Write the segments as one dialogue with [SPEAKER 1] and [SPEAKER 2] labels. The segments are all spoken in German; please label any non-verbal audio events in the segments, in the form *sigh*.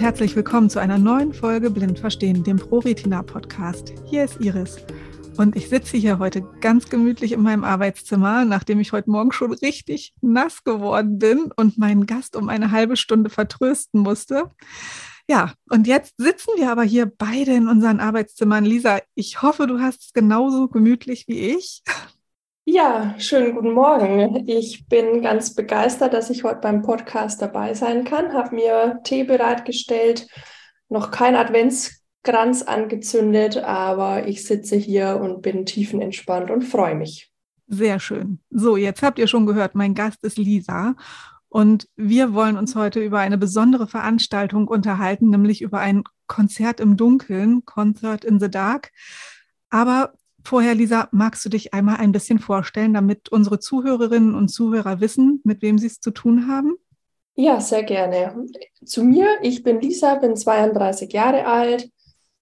[SPEAKER 1] herzlich willkommen zu einer neuen Folge Blind Verstehen, dem ProRetina Podcast. Hier ist Iris und ich sitze hier heute ganz gemütlich in meinem Arbeitszimmer, nachdem ich heute Morgen schon richtig nass geworden bin und meinen Gast um eine halbe Stunde vertrösten musste. Ja, und jetzt sitzen wir aber hier beide in unseren Arbeitszimmern. Lisa, ich hoffe, du hast es genauso gemütlich wie ich.
[SPEAKER 2] Ja, schönen guten Morgen. Ich bin ganz begeistert, dass ich heute beim Podcast dabei sein kann. Habe mir Tee bereitgestellt, noch kein Adventskranz angezündet, aber ich sitze hier und bin tiefenentspannt und freue mich.
[SPEAKER 1] Sehr schön. So, jetzt habt ihr schon gehört, mein Gast ist Lisa. Und wir wollen uns heute über eine besondere Veranstaltung unterhalten, nämlich über ein Konzert im Dunkeln, Concert in the Dark. Aber Vorher, Lisa, magst du dich einmal ein bisschen vorstellen, damit unsere Zuhörerinnen und Zuhörer wissen, mit wem sie es zu tun haben?
[SPEAKER 2] Ja, sehr gerne. Zu mir, ich bin Lisa, bin 32 Jahre alt,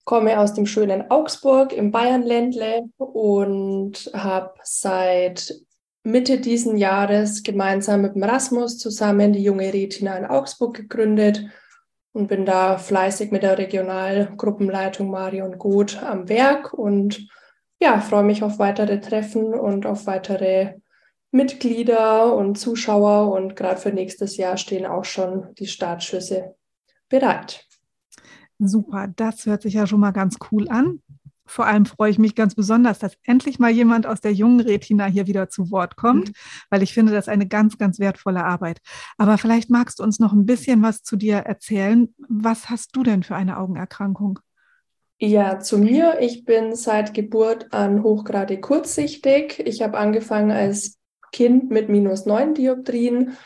[SPEAKER 2] komme aus dem schönen Augsburg im Bayernländle und habe seit Mitte diesen Jahres gemeinsam mit dem Rasmus zusammen die junge Retina in Augsburg gegründet und bin da fleißig mit der Regionalgruppenleitung Marion Goth am Werk und ja, freue mich auf weitere Treffen und auf weitere Mitglieder und Zuschauer. Und gerade für nächstes Jahr stehen auch schon die Startschüsse bereit.
[SPEAKER 1] Super, das hört sich ja schon mal ganz cool an. Vor allem freue ich mich ganz besonders, dass endlich mal jemand aus der jungen Retina hier wieder zu Wort kommt, mhm. weil ich finde, das ist eine ganz, ganz wertvolle Arbeit. Aber vielleicht magst du uns noch ein bisschen was zu dir erzählen. Was hast du denn für eine Augenerkrankung?
[SPEAKER 2] Ja, zu mir. Ich bin seit Geburt an hochgradig kurzsichtig. Ich habe angefangen als Kind mit minus neun Dioptrien.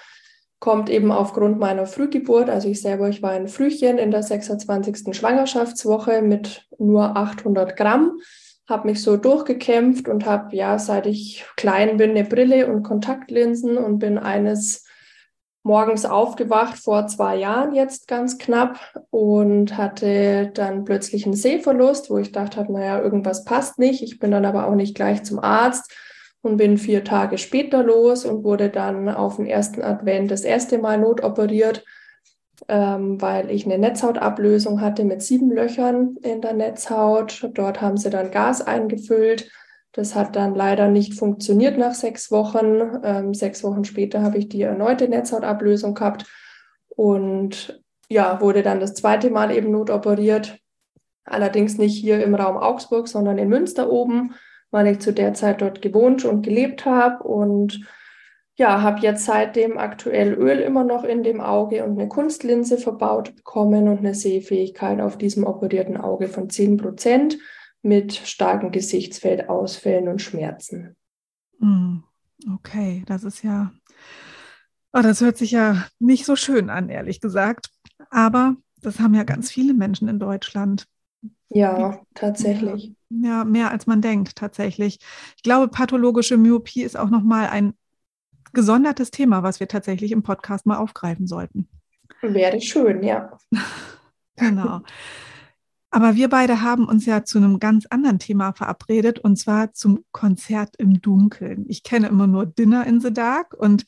[SPEAKER 2] Kommt eben aufgrund meiner Frühgeburt, also ich selber, ich war ein Frühchen in der 26. Schwangerschaftswoche mit nur 800 Gramm, habe mich so durchgekämpft und habe ja, seit ich klein bin, eine Brille und Kontaktlinsen und bin eines morgens aufgewacht vor zwei Jahren jetzt ganz knapp und hatte dann plötzlich einen Sehverlust, wo ich dachte, naja, irgendwas passt nicht. Ich bin dann aber auch nicht gleich zum Arzt und bin vier Tage später los und wurde dann auf den ersten Advent das erste Mal notoperiert, ähm, weil ich eine Netzhautablösung hatte mit sieben Löchern in der Netzhaut. Dort haben sie dann Gas eingefüllt das hat dann leider nicht funktioniert nach sechs Wochen. Ähm, sechs Wochen später habe ich die erneute Netzhautablösung gehabt und ja, wurde dann das zweite Mal eben notoperiert. Allerdings nicht hier im Raum Augsburg, sondern in Münster oben, weil ich zu der Zeit dort gewohnt und gelebt habe und ja, habe jetzt seitdem aktuell Öl immer noch in dem Auge und eine Kunstlinse verbaut bekommen und eine Sehfähigkeit auf diesem operierten Auge von 10 Prozent mit starken Gesichtsfeldausfällen und Schmerzen.
[SPEAKER 1] Hm, okay, das ist ja, oh, das hört sich ja nicht so schön an, ehrlich gesagt. Aber das haben ja ganz viele Menschen in Deutschland.
[SPEAKER 2] Ja, tatsächlich.
[SPEAKER 1] Ja, mehr als man denkt, tatsächlich. Ich glaube, pathologische Myopie ist auch nochmal ein gesondertes Thema, was wir tatsächlich im Podcast mal aufgreifen sollten.
[SPEAKER 2] Wäre schön, ja. *laughs*
[SPEAKER 1] genau. Aber wir beide haben uns ja zu einem ganz anderen Thema verabredet und zwar zum Konzert im Dunkeln. Ich kenne immer nur Dinner in the Dark und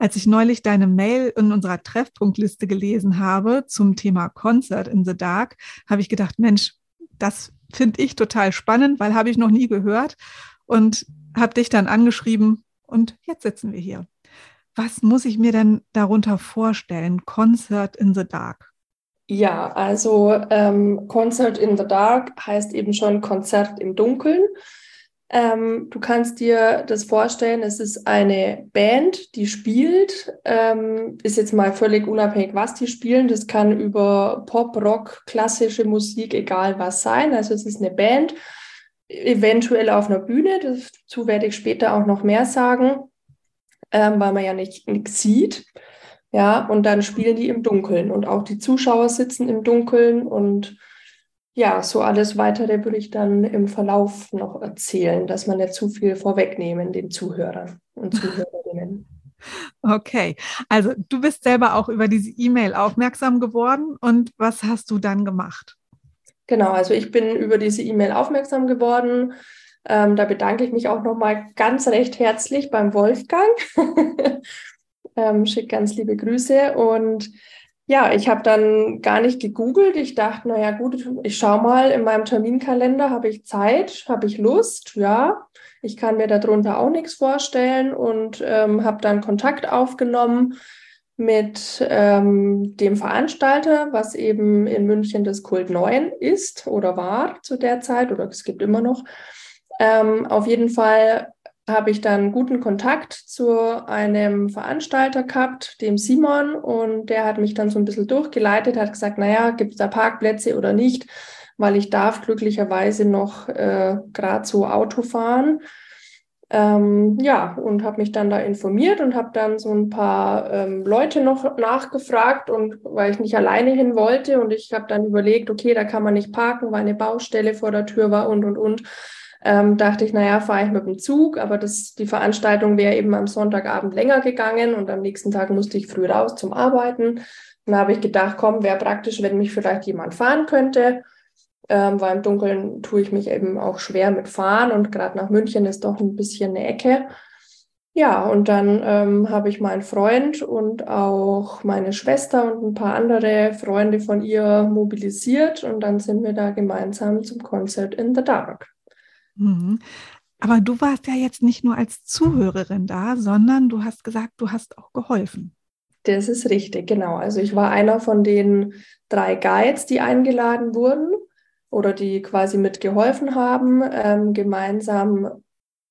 [SPEAKER 1] als ich neulich deine Mail in unserer Treffpunktliste gelesen habe zum Thema Concert in the Dark, habe ich gedacht, Mensch, das finde ich total spannend, weil habe ich noch nie gehört und habe dich dann angeschrieben und jetzt sitzen wir hier. Was muss ich mir denn darunter vorstellen? Concert in the Dark.
[SPEAKER 2] Ja, also ähm, Concert in the Dark heißt eben schon Konzert im Dunkeln. Ähm, du kannst dir das vorstellen, es ist eine Band, die spielt, ähm, ist jetzt mal völlig unabhängig, was die spielen. Das kann über Pop, Rock, klassische Musik, egal was sein. Also es ist eine Band, eventuell auf einer Bühne. Dazu werde ich später auch noch mehr sagen, ähm, weil man ja nicht nichts sieht. Ja, und dann spielen die im Dunkeln und auch die Zuschauer sitzen im Dunkeln und ja, so alles weitere würde ich dann im Verlauf noch erzählen, dass man nicht zu viel vorwegnehmen den Zuhörern und Zuhörerinnen. *laughs*
[SPEAKER 1] Okay, also du bist selber auch über diese E-Mail aufmerksam geworden und was hast du dann gemacht?
[SPEAKER 2] Genau, also ich bin über diese E-Mail aufmerksam geworden. Ähm, da bedanke ich mich auch nochmal ganz recht herzlich beim Wolfgang *laughs* ähm, schicke ganz liebe Grüße und ja, ich habe dann gar nicht gegoogelt. Ich dachte, naja gut, ich schaue mal, in meinem Terminkalender habe ich Zeit, habe ich Lust, ja. Ich kann mir darunter auch nichts vorstellen und ähm, habe dann Kontakt aufgenommen mit ähm, dem Veranstalter, was eben in München das Kult 9 ist oder war zu der Zeit oder es gibt immer noch. Ähm, auf jeden Fall habe ich dann guten Kontakt zu einem Veranstalter gehabt, dem Simon, und der hat mich dann so ein bisschen durchgeleitet, hat gesagt, naja, gibt es da Parkplätze oder nicht, weil ich darf glücklicherweise noch äh, gerade so Auto fahren. Ähm, ja, und habe mich dann da informiert und habe dann so ein paar ähm, Leute noch nachgefragt und weil ich nicht alleine hin wollte und ich habe dann überlegt, okay, da kann man nicht parken, weil eine Baustelle vor der Tür war und und und ähm, dachte ich, naja, fahre ich mit dem Zug, aber das, die Veranstaltung wäre eben am Sonntagabend länger gegangen und am nächsten Tag musste ich früh raus zum Arbeiten. Dann habe ich gedacht, komm, wäre praktisch, wenn mich vielleicht jemand fahren könnte, ähm, weil im Dunkeln tue ich mich eben auch schwer mit Fahren und gerade nach München ist doch ein bisschen eine Ecke. Ja, und dann ähm, habe ich meinen Freund und auch meine Schwester und ein paar andere Freunde von ihr mobilisiert und dann sind wir da gemeinsam zum Concert in the Dark.
[SPEAKER 1] Mhm. Aber du warst ja jetzt nicht nur als Zuhörerin da, sondern du hast gesagt, du hast auch geholfen.
[SPEAKER 2] Das ist richtig, genau. Also ich war einer von den drei Guides, die eingeladen wurden oder die quasi mitgeholfen haben, ähm, gemeinsam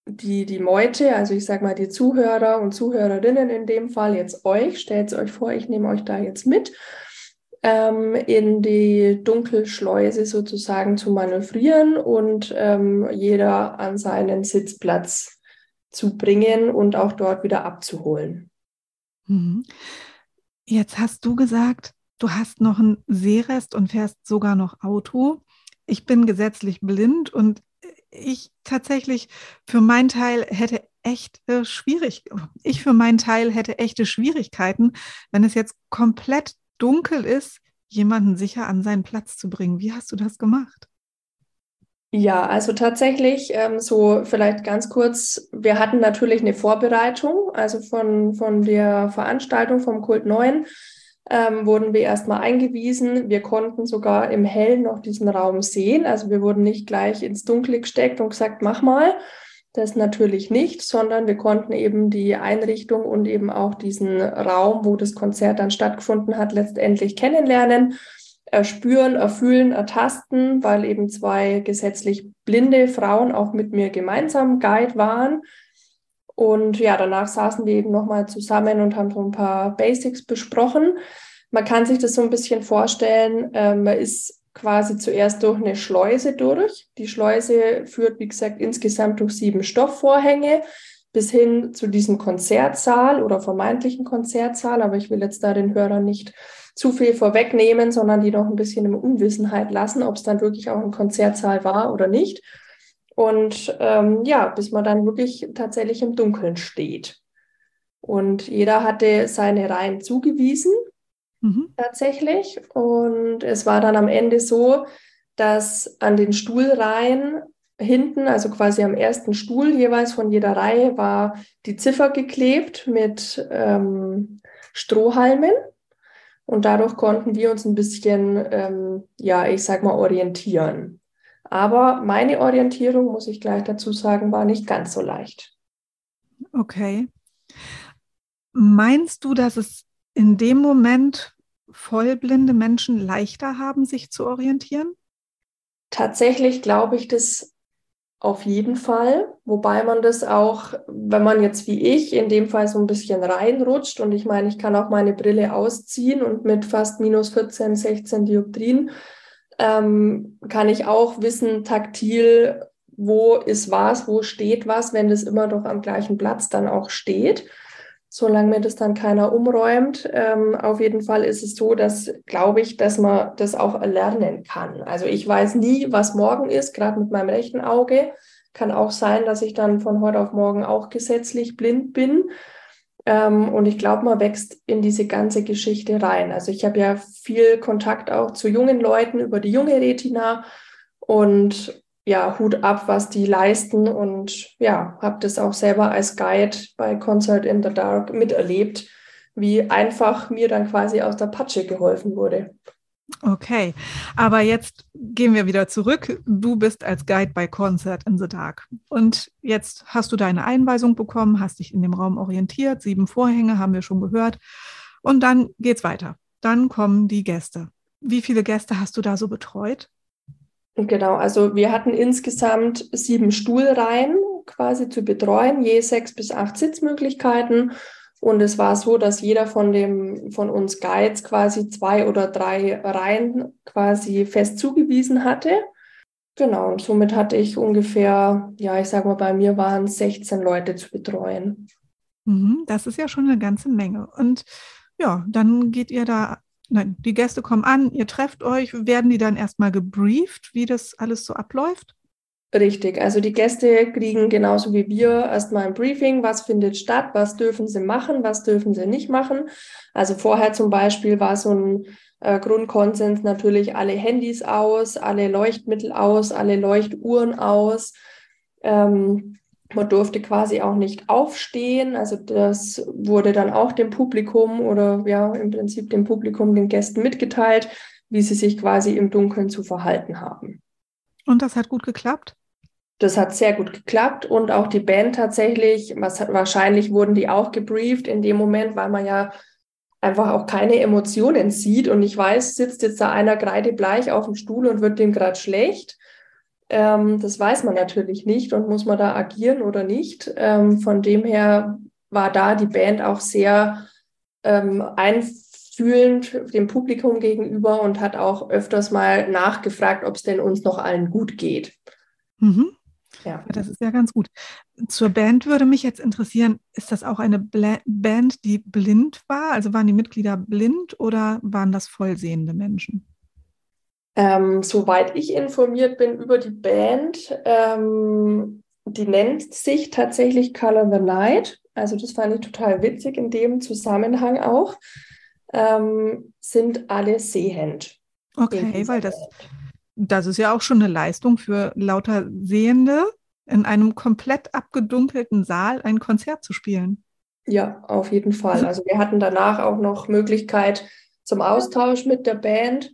[SPEAKER 2] die, die Meute, also ich sage mal die Zuhörer und Zuhörerinnen in dem Fall, jetzt euch, stellt es euch vor, ich nehme euch da jetzt mit ähm, in die Dunkelschleuse sozusagen zu manövrieren und ähm, jeder an seinen Sitzplatz zu bringen und auch dort wieder abzuholen.
[SPEAKER 1] Mhm. Jetzt hast du gesagt, du hast noch einen Seerest und fährst sogar noch Auto. Ich bin gesetzlich blind und ich tatsächlich für meinen Teil hätte echt äh, schwierig, ich für meinen Teil hätte echte Schwierigkeiten, wenn es jetzt komplett dunkel ist, jemanden sicher an seinen Platz zu bringen. Wie hast du das gemacht?
[SPEAKER 2] Ja, also tatsächlich, ähm, so vielleicht ganz kurz, wir hatten natürlich eine Vorbereitung, also von, von der Veranstaltung vom Kult 9 ähm, wurden wir erstmal eingewiesen. Wir konnten sogar im Hellen noch diesen Raum sehen. Also wir wurden nicht gleich ins Dunkle gesteckt und gesagt, mach mal, das natürlich nicht, sondern wir konnten eben die Einrichtung und eben auch diesen Raum, wo das Konzert dann stattgefunden hat, letztendlich kennenlernen, erspüren, erfühlen, ertasten, weil eben zwei gesetzlich blinde Frauen auch mit mir gemeinsam Guide waren. Und ja, danach saßen wir eben nochmal zusammen und haben so ein paar Basics besprochen. Man kann sich das so ein bisschen vorstellen, äh, man ist quasi zuerst durch eine Schleuse durch. Die Schleuse führt, wie gesagt, insgesamt durch sieben Stoffvorhänge bis hin zu diesem Konzertsaal oder vermeintlichen Konzertsaal. Aber ich will jetzt da den Hörern nicht zu viel vorwegnehmen, sondern die noch ein bisschen in Unwissenheit lassen, ob es dann wirklich auch ein Konzertsaal war oder nicht. Und ähm, ja, bis man dann wirklich tatsächlich im Dunkeln steht. Und jeder hatte seine Reihen zugewiesen mhm. tatsächlich. Und es war dann am Ende so, dass an den Stuhlreihen hinten, also quasi am ersten Stuhl jeweils von jeder Reihe, war die Ziffer geklebt mit ähm, Strohhalmen. Und dadurch konnten wir uns ein bisschen, ähm, ja, ich sag mal, orientieren. Aber meine Orientierung, muss ich gleich dazu sagen, war nicht ganz so leicht.
[SPEAKER 1] Okay. Meinst du, dass es in dem Moment vollblinde Menschen leichter haben, sich zu orientieren?
[SPEAKER 2] Tatsächlich glaube ich das auf jeden Fall, wobei man das auch, wenn man jetzt wie ich in dem Fall so ein bisschen reinrutscht und ich meine, ich kann auch meine Brille ausziehen und mit fast minus 14, 16 Dioptrien ähm, kann ich auch wissen, taktil, wo ist was, wo steht was, wenn das immer doch am gleichen Platz dann auch steht solange mir das dann keiner umräumt. Ähm, auf jeden Fall ist es so, dass, glaube ich, dass man das auch erlernen kann. Also ich weiß nie, was morgen ist, gerade mit meinem rechten Auge. Kann auch sein, dass ich dann von heute auf morgen auch gesetzlich blind bin. Ähm, und ich glaube, man wächst in diese ganze Geschichte rein. Also ich habe ja viel Kontakt auch zu jungen Leuten über die junge Retina und ja, Hut ab, was die leisten und ja, habe das auch selber als Guide bei Concert in the Dark miterlebt, wie einfach mir dann quasi aus der Patsche geholfen wurde.
[SPEAKER 1] Okay, aber jetzt gehen wir wieder zurück. Du bist als Guide bei Concert in the Dark. Und jetzt hast du deine Einweisung bekommen, hast dich in dem Raum orientiert. Sieben Vorhänge haben wir schon gehört. Und dann geht's weiter. Dann kommen die Gäste. Wie viele Gäste hast du da so betreut?
[SPEAKER 2] Genau, also wir hatten insgesamt sieben Stuhlreihen quasi zu betreuen, je sechs bis acht Sitzmöglichkeiten. Und es war so, dass jeder von dem, von uns Guides quasi zwei oder drei Reihen quasi fest zugewiesen hatte. Genau, und somit hatte ich ungefähr, ja, ich sag mal, bei mir waren es 16 Leute zu betreuen.
[SPEAKER 1] Mhm, das ist ja schon eine ganze Menge. Und ja, dann geht ihr da, nein, die Gäste kommen an, ihr trefft euch, werden die dann erstmal gebrieft, wie das alles so abläuft?
[SPEAKER 2] Richtig, also die Gäste kriegen genauso wie wir erstmal ein Briefing, was findet statt, was dürfen sie machen, was dürfen sie nicht machen. Also vorher zum Beispiel war so ein äh, Grundkonsens natürlich alle Handys aus, alle Leuchtmittel aus, alle Leuchtuhren aus. Ähm, man durfte quasi auch nicht aufstehen. Also das wurde dann auch dem Publikum oder ja im Prinzip dem Publikum, den Gästen mitgeteilt, wie sie sich quasi im Dunkeln zu verhalten haben.
[SPEAKER 1] Und das hat gut geklappt?
[SPEAKER 2] Das hat sehr gut geklappt und auch die Band tatsächlich, was hat, wahrscheinlich wurden die auch gebrieft in dem Moment, weil man ja einfach auch keine Emotionen sieht und ich weiß, sitzt jetzt da einer kreidebleich auf dem Stuhl und wird dem gerade schlecht. Ähm, das weiß man natürlich nicht und muss man da agieren oder nicht. Ähm, von dem her war da die Band auch sehr ähm, einfühlend dem Publikum gegenüber und hat auch öfters mal nachgefragt, ob es denn uns noch allen gut geht.
[SPEAKER 1] Mhm. Ja. Das ist ja ganz gut. Zur Band würde mich jetzt interessieren, ist das auch eine Bla Band, die blind war? Also waren die Mitglieder blind oder waren das vollsehende Menschen?
[SPEAKER 2] Ähm, soweit ich informiert bin über die Band, ähm, die nennt sich tatsächlich Color the Night. Also das fand ich total witzig in dem Zusammenhang auch. Ähm, sind alle sehend.
[SPEAKER 1] Okay, weil das, das ist ja auch schon eine Leistung für lauter Sehende, in einem komplett abgedunkelten Saal ein Konzert zu spielen.
[SPEAKER 2] Ja, auf jeden Fall. Also wir hatten danach auch noch Möglichkeit zum Austausch mit der Band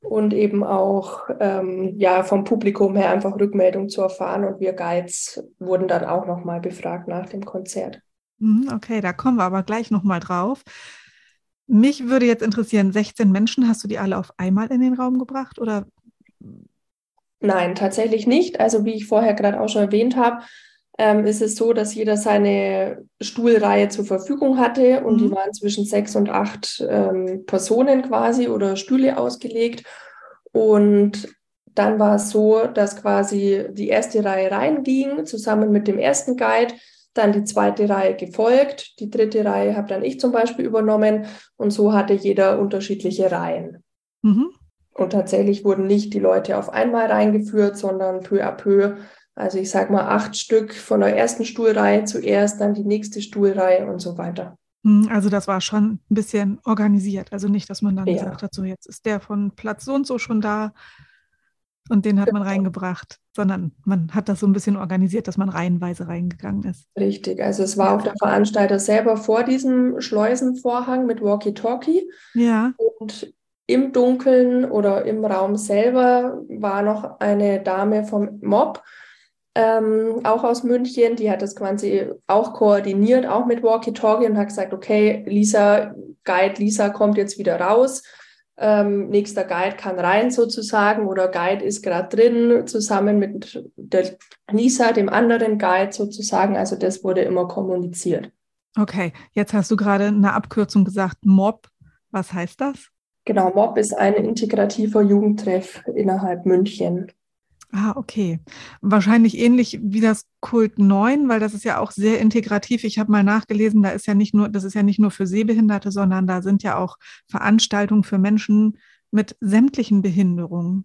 [SPEAKER 2] und eben auch ähm, ja, vom Publikum her einfach Rückmeldung zu erfahren. Und wir Guides wurden dann auch nochmal befragt nach dem Konzert.
[SPEAKER 1] Mhm, okay, da kommen wir aber gleich nochmal drauf. Mich würde jetzt interessieren, 16 Menschen, hast du die alle auf einmal in den Raum gebracht oder
[SPEAKER 2] Nein, tatsächlich nicht. Also wie ich vorher gerade auch schon erwähnt habe, ähm, ist es so, dass jeder seine Stuhlreihe zur Verfügung hatte und mhm. die waren zwischen sechs und acht ähm, Personen quasi oder Stühle ausgelegt. Und dann war es so, dass quasi die erste Reihe reinging, zusammen mit dem ersten Guide, dann die zweite Reihe gefolgt, die dritte Reihe habe dann ich zum Beispiel übernommen und so hatte jeder unterschiedliche Reihen. Mhm. Und tatsächlich wurden nicht die Leute auf einmal reingeführt, sondern peu à peu. Also ich sage mal acht Stück von der ersten Stuhlreihe zuerst, dann die nächste Stuhlreihe und so weiter.
[SPEAKER 1] Hm, also das war schon ein bisschen organisiert. Also nicht, dass man dann ja. gesagt hat, so jetzt ist der von Platz so und so schon da und den hat man genau. reingebracht, sondern man hat das so ein bisschen organisiert, dass man reihenweise reingegangen ist.
[SPEAKER 2] Richtig, also es war auch der Veranstalter selber vor diesem Schleusenvorhang mit Walkie-Talkie.
[SPEAKER 1] Ja.
[SPEAKER 2] Und im Dunkeln oder im Raum selber war noch eine Dame vom Mob, ähm, auch aus München, die hat das quasi auch koordiniert, auch mit Walkie-Talkie und hat gesagt, okay, Lisa, Guide Lisa kommt jetzt wieder raus. Ähm, nächster Guide kann rein sozusagen oder Guide ist gerade drin, zusammen mit der Lisa, dem anderen Guide sozusagen. Also das wurde immer kommuniziert.
[SPEAKER 1] Okay, jetzt hast du gerade eine Abkürzung gesagt, Mob. Was heißt das?
[SPEAKER 2] Genau, MOB ist ein integrativer Jugendtreff innerhalb München.
[SPEAKER 1] Ah, okay. Wahrscheinlich ähnlich wie das Kult 9, weil das ist ja auch sehr integrativ. Ich habe mal nachgelesen, da ist ja nicht nur, das ist ja nicht nur für Sehbehinderte, sondern da sind ja auch Veranstaltungen für Menschen mit sämtlichen Behinderungen.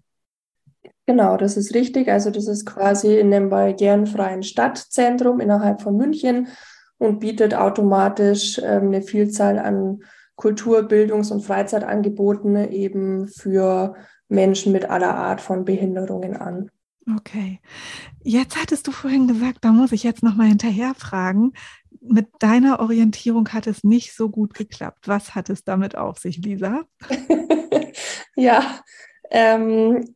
[SPEAKER 2] Genau, das ist richtig. Also das ist quasi in einem barrierenfreien Stadtzentrum innerhalb von München und bietet automatisch ähm, eine Vielzahl an Kultur-, Bildungs- und Freizeitangeboten eben für Menschen mit aller Art von Behinderungen an.
[SPEAKER 1] Okay. Jetzt hattest du vorhin gesagt, da muss ich jetzt nochmal hinterher fragen. mit deiner Orientierung hat es nicht so gut geklappt. Was hat es damit auf sich, Lisa? *laughs*
[SPEAKER 2] ja, ähm,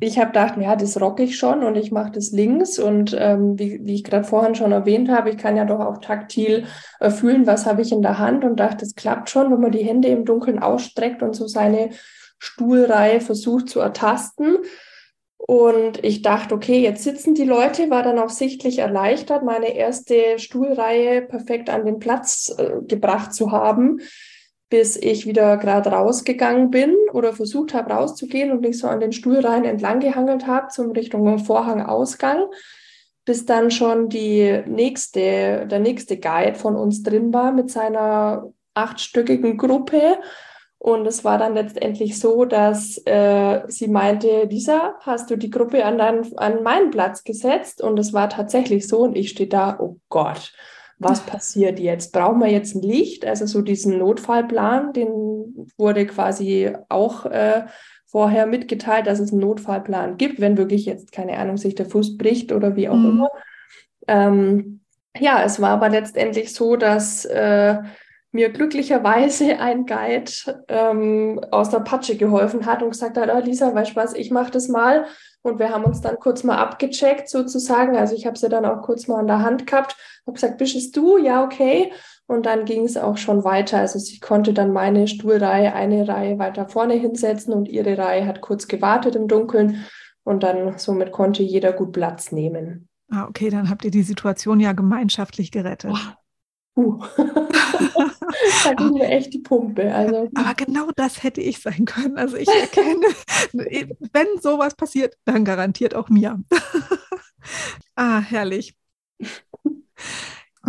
[SPEAKER 2] ich habe gedacht, ja, das rocke ich schon und ich mache das links. Und ähm, wie, wie ich gerade vorhin schon erwähnt habe, ich kann ja doch auch taktil äh, fühlen, was habe ich in der Hand und dachte, das klappt schon, wenn man die Hände im Dunkeln ausstreckt und so seine Stuhlreihe versucht zu ertasten. Und ich dachte, okay, jetzt sitzen die Leute, war dann auch sichtlich erleichtert, meine erste Stuhlreihe perfekt an den Platz äh, gebracht zu haben bis ich wieder gerade rausgegangen bin oder versucht habe rauszugehen und mich so an den Stuhlreihen entlang gehangelt habe zum Richtung Vorhangausgang, bis dann schon die nächste, der nächste Guide von uns drin war mit seiner achtstöckigen Gruppe. Und es war dann letztendlich so, dass äh, sie meinte, Lisa, hast du die Gruppe an, dein, an meinen Platz gesetzt? Und es war tatsächlich so. Und ich stehe da, oh Gott, was *laughs* passiert jetzt? Brauchen wir jetzt ein Licht? Also so diesen Notfallplan, den wurde quasi auch äh, vorher mitgeteilt, dass es einen Notfallplan gibt, wenn wirklich jetzt, keine Ahnung, sich der Fuß bricht oder wie auch mhm. immer. Ähm, ja, es war aber letztendlich so, dass äh, mir glücklicherweise *laughs* ein Guide ähm, aus der Patsche geholfen hat und gesagt hat, oh, Lisa, weißt du was, ich mache das mal. Und wir haben uns dann kurz mal abgecheckt sozusagen. Also ich habe sie dann auch kurz mal an der Hand gehabt, habe gesagt, bist du? Ja, okay. Und dann ging es auch schon weiter. Also sie konnte dann meine Stuhlreihe eine Reihe weiter vorne hinsetzen und ihre Reihe hat kurz gewartet im Dunkeln. Und dann somit konnte jeder gut Platz nehmen.
[SPEAKER 1] Ah, okay, dann habt ihr die Situation ja gemeinschaftlich gerettet.
[SPEAKER 2] Oh. Uh. *laughs* *laughs* *laughs* da ging mir echt die Pumpe. Also.
[SPEAKER 1] Aber genau das hätte ich sein können. Also ich erkenne, *laughs* wenn sowas passiert, dann garantiert auch mir. *laughs* ah, herrlich.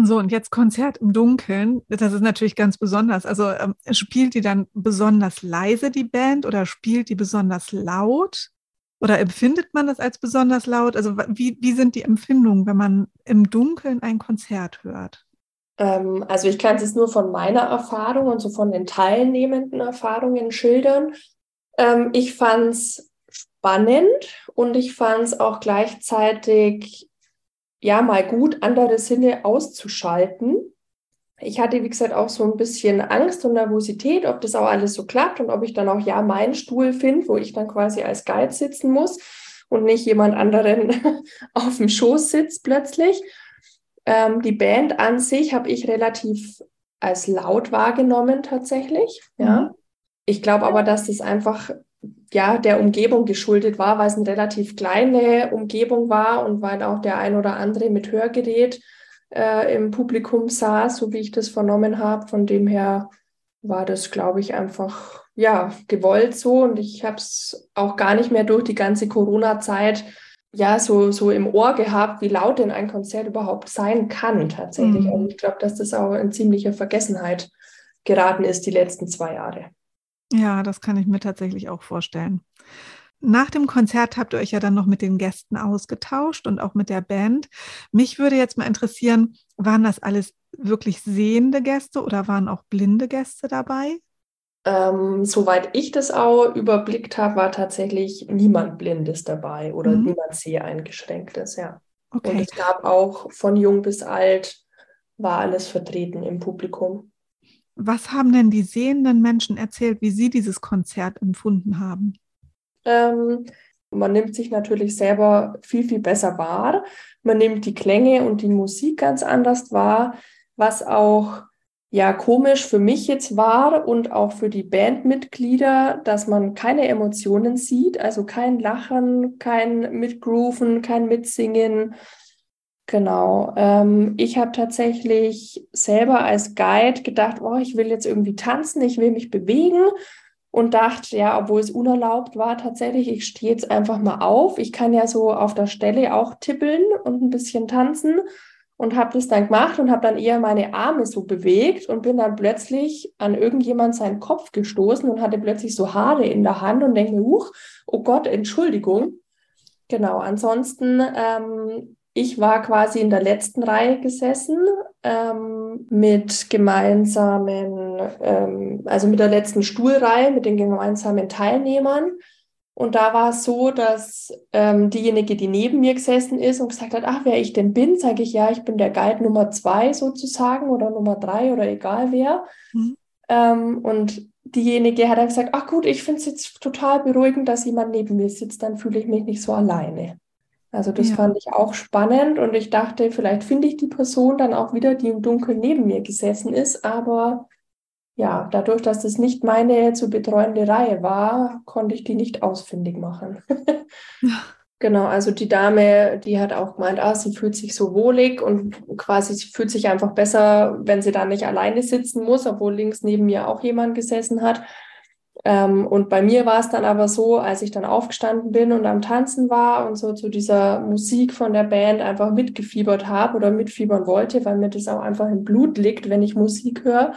[SPEAKER 1] So, und jetzt Konzert im Dunkeln, das ist natürlich ganz besonders. Also ähm, spielt die dann besonders leise, die Band, oder spielt die besonders laut? Oder empfindet man das als besonders laut? Also wie, wie sind die Empfindungen, wenn man im Dunkeln ein Konzert hört?
[SPEAKER 2] Ähm, also ich kann es jetzt nur von meiner Erfahrung und so von den teilnehmenden Erfahrungen schildern. Ähm, ich fand es spannend und ich fand es auch gleichzeitig ja mal gut, andere Sinne auszuschalten. Ich hatte, wie gesagt, auch so ein bisschen Angst und Nervosität, ob das auch alles so klappt und ob ich dann auch ja meinen Stuhl finde, wo ich dann quasi als Guide sitzen muss und nicht jemand anderen *laughs* auf dem Schoß sitzt plötzlich. Ähm, die Band an sich habe ich relativ als laut wahrgenommen tatsächlich. Ja. Mhm. Ich glaube aber, dass das einfach ja der Umgebung geschuldet war, weil es eine relativ kleine Umgebung war und weil auch der ein oder andere mit Hörgerät äh, im Publikum saß, so wie ich das vernommen habe. Von dem her war das, glaube ich, einfach ja gewollt so und ich habe es auch gar nicht mehr durch die ganze Corona-Zeit ja, so, so im Ohr gehabt, wie laut denn ein Konzert überhaupt sein kann tatsächlich. Mhm. Also ich glaube, dass das auch in ziemliche Vergessenheit geraten ist die letzten zwei Jahre.
[SPEAKER 1] Ja, das kann ich mir tatsächlich auch vorstellen. Nach dem Konzert habt ihr euch ja dann noch mit den Gästen ausgetauscht und auch mit der Band. Mich würde jetzt mal interessieren, waren das alles wirklich sehende Gäste oder waren auch blinde Gäste dabei?
[SPEAKER 2] Ähm, soweit ich das auch überblickt habe, war tatsächlich niemand Blindes dabei oder mhm. niemand Seheingeschränktes, ja. Okay. Und es gab auch von jung bis alt, war alles vertreten im Publikum.
[SPEAKER 1] Was haben denn die sehenden Menschen erzählt, wie sie dieses Konzert empfunden haben?
[SPEAKER 2] Ähm, man nimmt sich natürlich selber viel, viel besser wahr. Man nimmt die Klänge und die Musik ganz anders wahr, was auch ja komisch für mich jetzt war und auch für die Bandmitglieder, dass man keine Emotionen sieht, also kein Lachen, kein Mitgrooven, kein Mitsingen. Genau. Ähm, ich habe tatsächlich selber als Guide gedacht, oh, ich will jetzt irgendwie tanzen, ich will mich bewegen und dachte, ja, obwohl es unerlaubt war, tatsächlich, ich stehe jetzt einfach mal auf. Ich kann ja so auf der Stelle auch tippeln und ein bisschen tanzen und habe das dann gemacht und habe dann eher meine Arme so bewegt und bin dann plötzlich an irgendjemand seinen Kopf gestoßen und hatte plötzlich so Haare in der Hand und denke mir, huch, oh Gott, Entschuldigung. Genau, ansonsten, ähm, ich war quasi in der letzten Reihe gesessen ähm, mit gemeinsamen, ähm, also mit der letzten Stuhlreihe, mit den gemeinsamen Teilnehmern. Und da war es so, dass ähm, diejenige, die neben mir gesessen ist und gesagt hat, ach, wer ich denn bin, sage ich, ja, ich bin der Guide Nummer zwei sozusagen oder Nummer drei oder egal wer. Mhm. Ähm, und diejenige hat dann gesagt, ach gut, ich finde es jetzt total beruhigend, dass jemand neben mir sitzt, dann fühle ich mich nicht so alleine. Also das ja. fand ich auch spannend und ich dachte, vielleicht finde ich die Person dann auch wieder, die im Dunkeln neben mir gesessen ist, aber ja, dadurch, dass das nicht meine zu betreuende Reihe war, konnte ich die nicht ausfindig machen. *laughs* Genau, also die Dame, die hat auch gemeint, ah, sie fühlt sich so wohlig und quasi sie fühlt sich einfach besser, wenn sie da nicht alleine sitzen muss, obwohl links neben mir auch jemand gesessen hat. Ähm, und bei mir war es dann aber so, als ich dann aufgestanden bin und am Tanzen war und so zu dieser Musik von der Band einfach mitgefiebert habe oder mitfiebern wollte, weil mir das auch einfach im Blut liegt, wenn ich Musik höre.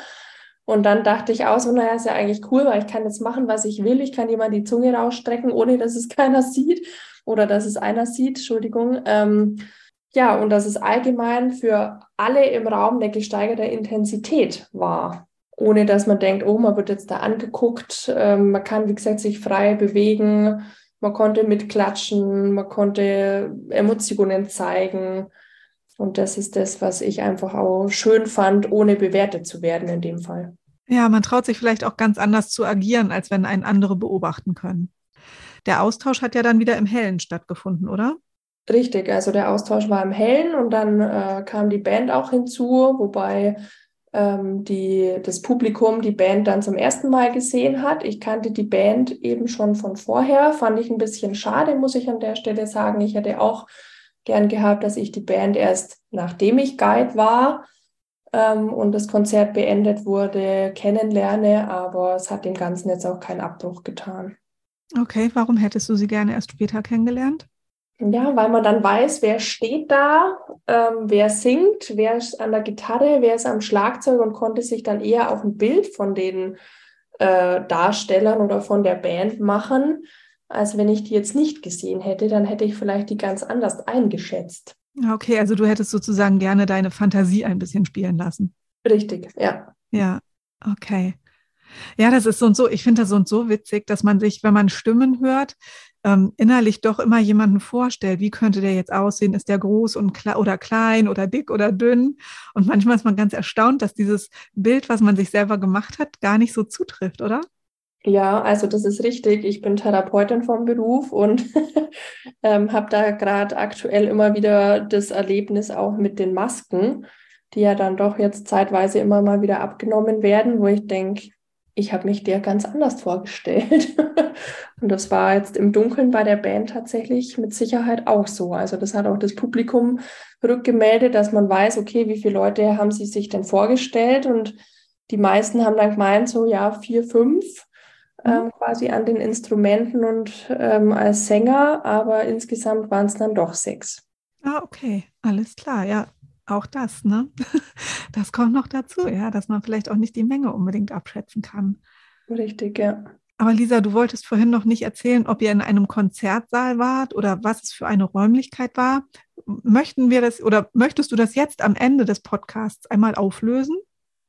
[SPEAKER 2] Und dann dachte ich auch so, naja, ist ja eigentlich cool, weil ich kann jetzt machen, was ich will. Ich kann jemand die Zunge rausstrecken, ohne dass es *laughs* keiner sieht oder dass es einer sieht, Entschuldigung. Ähm, ja, und dass es allgemein für alle im Raum eine gesteigerte Intensität war, ohne dass man denkt, oh, man wird jetzt da angeguckt. Ähm, man kann, wie gesagt, sich frei bewegen, man konnte mitklatschen, man konnte Emotionen zeigen. Und das ist das, was ich einfach auch schön fand, ohne bewertet zu werden in dem Fall.
[SPEAKER 1] Ja, man traut sich vielleicht auch ganz anders zu agieren, als wenn einen andere beobachten können. Der Austausch hat ja dann wieder im Hellen stattgefunden, oder?
[SPEAKER 2] Richtig, also der Austausch war im Hellen und dann äh, kam die Band auch hinzu, wobei ähm, die, das Publikum die Band dann zum ersten Mal gesehen hat. Ich kannte die Band eben schon von vorher, fand ich ein bisschen schade, muss ich an der Stelle sagen. Ich hätte auch gern gehabt, dass ich die Band erst nachdem ich Guide war ähm, und das Konzert beendet wurde, kennenlerne, aber es hat dem Ganzen jetzt auch keinen Abbruch getan.
[SPEAKER 1] Okay, warum hättest du sie gerne erst später kennengelernt?
[SPEAKER 2] Ja, weil man dann weiß, wer steht da, ähm, wer singt, wer ist an der Gitarre, wer ist am Schlagzeug und konnte sich dann eher auch ein Bild von den äh, Darstellern oder von der Band machen, als wenn ich die jetzt nicht gesehen hätte, dann hätte ich vielleicht die ganz anders eingeschätzt.
[SPEAKER 1] Okay, also du hättest sozusagen gerne deine Fantasie ein bisschen spielen lassen.
[SPEAKER 2] Richtig, ja.
[SPEAKER 1] Ja, okay. Ja, das ist so und so. Ich finde das so und so witzig, dass man sich, wenn man Stimmen hört, ähm, innerlich doch immer jemanden vorstellt. Wie könnte der jetzt aussehen? Ist der groß und kle oder klein oder dick oder dünn? Und manchmal ist man ganz erstaunt, dass dieses Bild, was man sich selber gemacht hat, gar nicht so zutrifft, oder?
[SPEAKER 2] Ja, also das ist richtig. Ich bin Therapeutin vom Beruf und *laughs* ähm, habe da gerade aktuell immer wieder das Erlebnis auch mit den Masken, die ja dann doch jetzt zeitweise immer mal wieder abgenommen werden, wo ich denke, ich habe mich der ganz anders vorgestellt. *laughs* und das war jetzt im Dunkeln bei der Band tatsächlich mit Sicherheit auch so. Also das hat auch das Publikum rückgemeldet, dass man weiß, okay, wie viele Leute haben sie sich denn vorgestellt? Und die meisten haben dann gemeint, so ja, vier, fünf. Ähm, quasi an den Instrumenten und ähm, als Sänger, aber insgesamt waren es dann doch sechs.
[SPEAKER 1] Ah, okay, alles klar, ja auch das, ne? *laughs* Das kommt noch dazu, ja, dass man vielleicht auch nicht die Menge unbedingt abschätzen kann.
[SPEAKER 2] Richtig, ja.
[SPEAKER 1] Aber Lisa, du wolltest vorhin noch nicht erzählen, ob ihr in einem Konzertsaal wart oder was es für eine Räumlichkeit war. Möchten wir das oder möchtest du das jetzt am Ende des Podcasts einmal auflösen?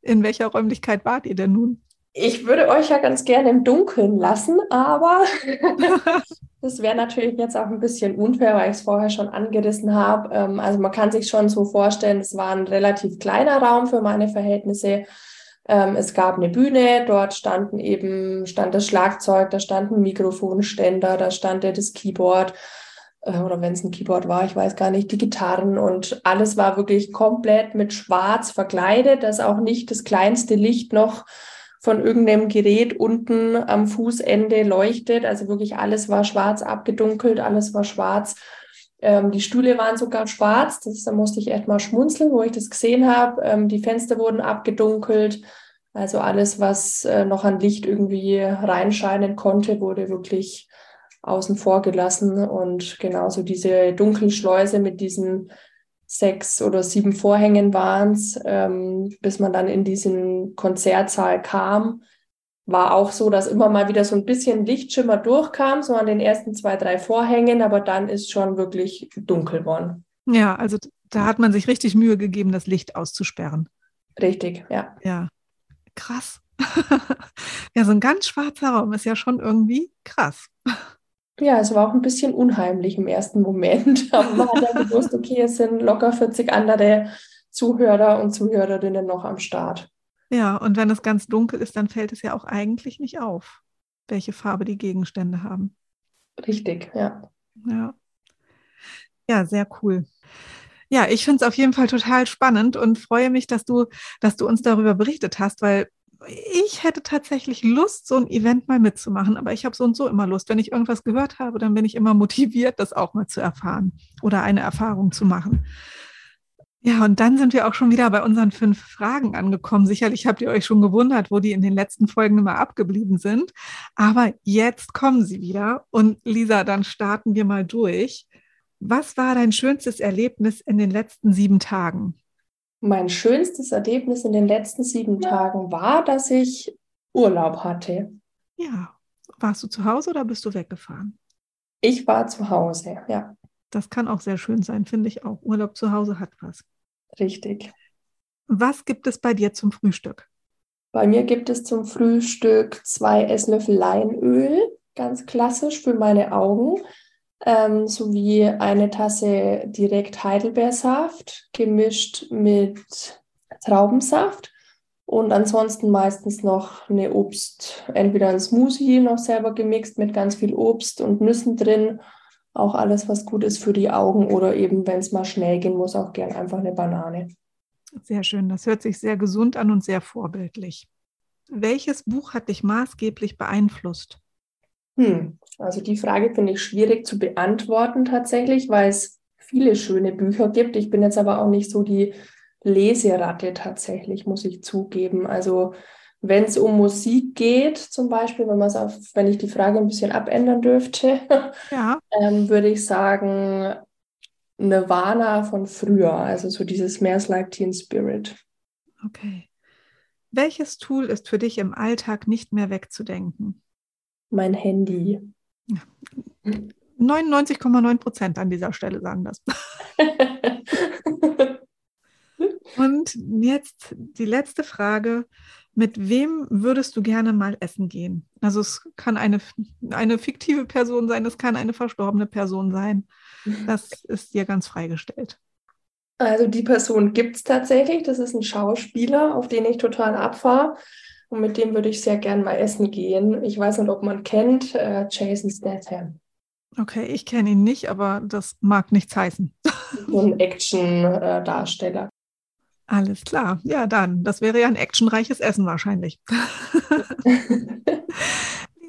[SPEAKER 1] In welcher Räumlichkeit wart ihr denn nun?
[SPEAKER 2] Ich würde euch ja ganz gerne im Dunkeln lassen, aber *laughs* das wäre natürlich jetzt auch ein bisschen unfair, weil ich es vorher schon angerissen habe. Ähm, also man kann sich schon so vorstellen, es war ein relativ kleiner Raum für meine Verhältnisse. Ähm, es gab eine Bühne, dort standen eben, stand das Schlagzeug, da stand ein Mikrofonständer, da stand ja das Keyboard äh, oder wenn es ein Keyboard war, ich weiß gar nicht, die Gitarren und alles war wirklich komplett mit Schwarz verkleidet, dass auch nicht das kleinste Licht noch von irgendeinem Gerät unten am Fußende leuchtet. Also wirklich alles war schwarz abgedunkelt, alles war schwarz. Ähm, die Stühle waren sogar schwarz. Das, da musste ich echt mal schmunzeln, wo ich das gesehen habe. Ähm, die Fenster wurden abgedunkelt. Also alles, was äh, noch an Licht irgendwie reinscheinen konnte, wurde wirklich außen vor gelassen. Und genauso diese Dunkelschleuse mit diesen sechs oder sieben Vorhängen waren es, ähm, bis man dann in diesen Konzertsaal kam. War auch so, dass immer mal wieder so ein bisschen Lichtschimmer durchkam, so an den ersten zwei, drei Vorhängen, aber dann ist schon wirklich dunkel geworden.
[SPEAKER 1] Ja, also da hat man sich richtig Mühe gegeben, das Licht auszusperren.
[SPEAKER 2] Richtig, ja.
[SPEAKER 1] Ja, krass. *laughs* ja, so ein ganz schwarzer Raum ist ja schon irgendwie krass.
[SPEAKER 2] Ja, es war auch ein bisschen unheimlich im ersten Moment. *laughs* Aber man hat ja gewusst, okay, es sind locker 40 andere Zuhörer und Zuhörerinnen noch am Start.
[SPEAKER 1] Ja, und wenn es ganz dunkel ist, dann fällt es ja auch eigentlich nicht auf, welche Farbe die Gegenstände haben.
[SPEAKER 2] Richtig, ja.
[SPEAKER 1] Ja. Ja, sehr cool. Ja, ich finde es auf jeden Fall total spannend und freue mich, dass du, dass du uns darüber berichtet hast, weil ich hätte tatsächlich Lust, so ein Event mal mitzumachen, aber ich habe so und so immer Lust. Wenn ich irgendwas gehört habe, dann bin ich immer motiviert, das auch mal zu erfahren oder eine Erfahrung zu machen. Ja, und dann sind wir auch schon wieder bei unseren fünf Fragen angekommen. Sicherlich habt ihr euch schon gewundert, wo die in den letzten Folgen immer abgeblieben sind. Aber jetzt kommen sie wieder. Und Lisa, dann starten wir mal durch. Was war dein schönstes Erlebnis in den letzten sieben Tagen?
[SPEAKER 2] Mein schönstes Erlebnis in den letzten sieben Tagen war, dass ich Urlaub hatte.
[SPEAKER 1] Ja. Warst du zu Hause oder bist du weggefahren?
[SPEAKER 2] Ich war zu Hause, ja.
[SPEAKER 1] Das kann auch sehr schön sein, finde ich auch. Urlaub zu Hause hat was.
[SPEAKER 2] Richtig.
[SPEAKER 1] Was gibt es bei dir zum Frühstück?
[SPEAKER 2] Bei mir gibt es zum Frühstück zwei Esslöffel Leinöl, ganz klassisch für meine Augen, ähm, sowie eine Tasse direkt Heidelbeersaft gemischt mit Traubensaft und ansonsten meistens noch eine Obst, entweder ein Smoothie noch selber gemixt mit ganz viel Obst und Nüssen drin auch alles, was gut ist für die Augen oder eben, wenn es mal schnell gehen muss, auch gern einfach eine Banane.
[SPEAKER 1] Sehr schön, das hört sich sehr gesund an und sehr vorbildlich. Welches Buch hat dich maßgeblich beeinflusst?
[SPEAKER 2] Hm, also die Frage finde ich schwierig zu beantworten tatsächlich, weil es viele schöne Bücher gibt. Ich bin jetzt aber auch nicht so die Leseratte tatsächlich, muss ich zugeben. Also wenn es um Musik geht, zum Beispiel, wenn, auf, wenn ich die Frage ein bisschen abändern dürfte, *laughs* ja. ähm, würde ich sagen Nirvana von früher, also so dieses Smells Like Teen Spirit.
[SPEAKER 1] Okay. Welches Tool ist für dich im Alltag nicht mehr wegzudenken?
[SPEAKER 2] Mein Handy.
[SPEAKER 1] 99,9 Prozent an dieser Stelle sagen das. *laughs* Und jetzt die letzte Frage mit wem würdest du gerne mal essen gehen? Also es kann eine, eine fiktive Person sein, es kann eine verstorbene Person sein. Das ist dir ganz freigestellt.
[SPEAKER 2] Also die Person gibt es tatsächlich. Das ist ein Schauspieler, auf den ich total abfahre. Und mit dem würde ich sehr gern mal essen gehen. Ich weiß nicht, ob man kennt, äh, Jason Statham.
[SPEAKER 1] Okay, ich kenne ihn nicht, aber das mag nichts heißen. *laughs*
[SPEAKER 2] So ein Action-Darsteller.
[SPEAKER 1] Alles klar. Ja, dann. Das wäre ja ein actionreiches Essen wahrscheinlich. *laughs*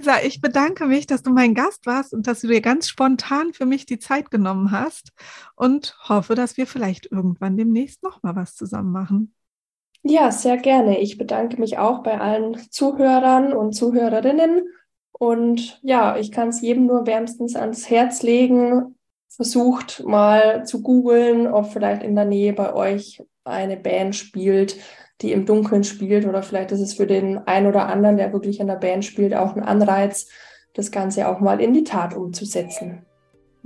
[SPEAKER 1] Lisa, ich bedanke mich, dass du mein Gast warst und dass du dir ganz spontan für mich die Zeit genommen hast und hoffe, dass wir vielleicht irgendwann demnächst nochmal was zusammen machen.
[SPEAKER 2] Ja, sehr gerne. Ich bedanke mich auch bei allen Zuhörern und Zuhörerinnen. Und ja, ich kann es jedem nur wärmstens ans Herz legen. Versucht mal zu googeln, ob vielleicht in der Nähe bei euch eine Band spielt, die im Dunkeln spielt oder vielleicht ist es für den einen oder anderen, der wirklich in der Band spielt, auch ein Anreiz, das Ganze auch mal in die Tat umzusetzen.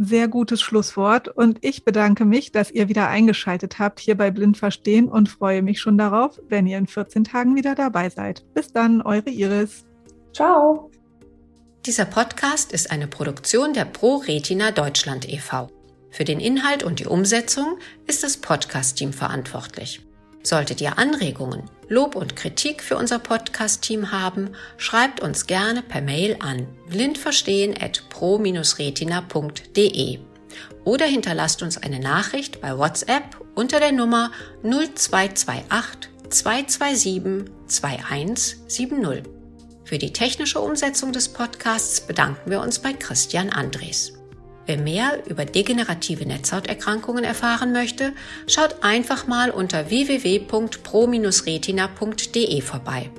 [SPEAKER 1] Sehr gutes Schlusswort und ich bedanke mich, dass ihr wieder eingeschaltet habt hier bei Blind Verstehen und freue mich schon darauf, wenn ihr in 14 Tagen wieder dabei seid. Bis dann, eure Iris.
[SPEAKER 2] Ciao.
[SPEAKER 3] Dieser Podcast ist eine Produktion der Pro Retina Deutschland e.V. Für den Inhalt und die Umsetzung ist das Podcast-Team verantwortlich. Solltet ihr Anregungen, Lob und Kritik für unser Podcast-Team haben, schreibt uns gerne per Mail an blindverstehen.pro-retina.de oder hinterlasst uns eine Nachricht bei WhatsApp unter der Nummer 0228 227 2170. Für die technische Umsetzung des Podcasts bedanken wir uns bei Christian Andres. Wer mehr über degenerative Netzhauterkrankungen erfahren möchte, schaut einfach mal unter www.pro-retina.de vorbei.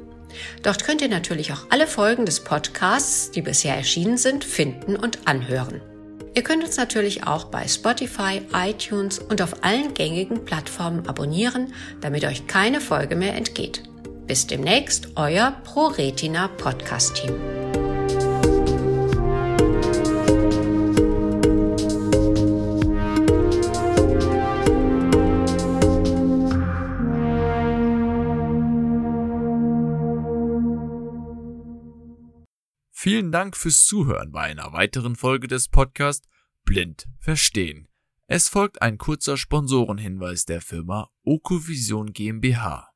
[SPEAKER 3] Dort könnt ihr natürlich auch alle Folgen des Podcasts, die bisher erschienen sind, finden und anhören. Ihr könnt uns natürlich auch bei Spotify, iTunes und auf allen gängigen Plattformen abonnieren, damit euch keine Folge mehr entgeht. Bis demnächst, euer ProRetina Podcast Team.
[SPEAKER 4] Dank fürs Zuhören bei einer weiteren Folge des Podcasts Blind Verstehen. Es folgt ein kurzer Sponsorenhinweis der Firma Okovision GmbH.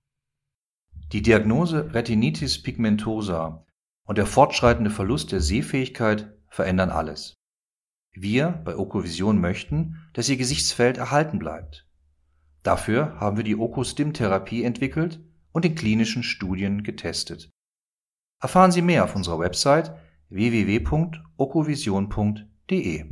[SPEAKER 5] Die Diagnose Retinitis pigmentosa und der fortschreitende Verlust der Sehfähigkeit verändern alles. Wir bei Okovision möchten, dass Ihr Gesichtsfeld erhalten bleibt. Dafür haben wir die Okostim-Therapie entwickelt und in klinischen Studien getestet. Erfahren Sie mehr auf unserer Website www.okovision.de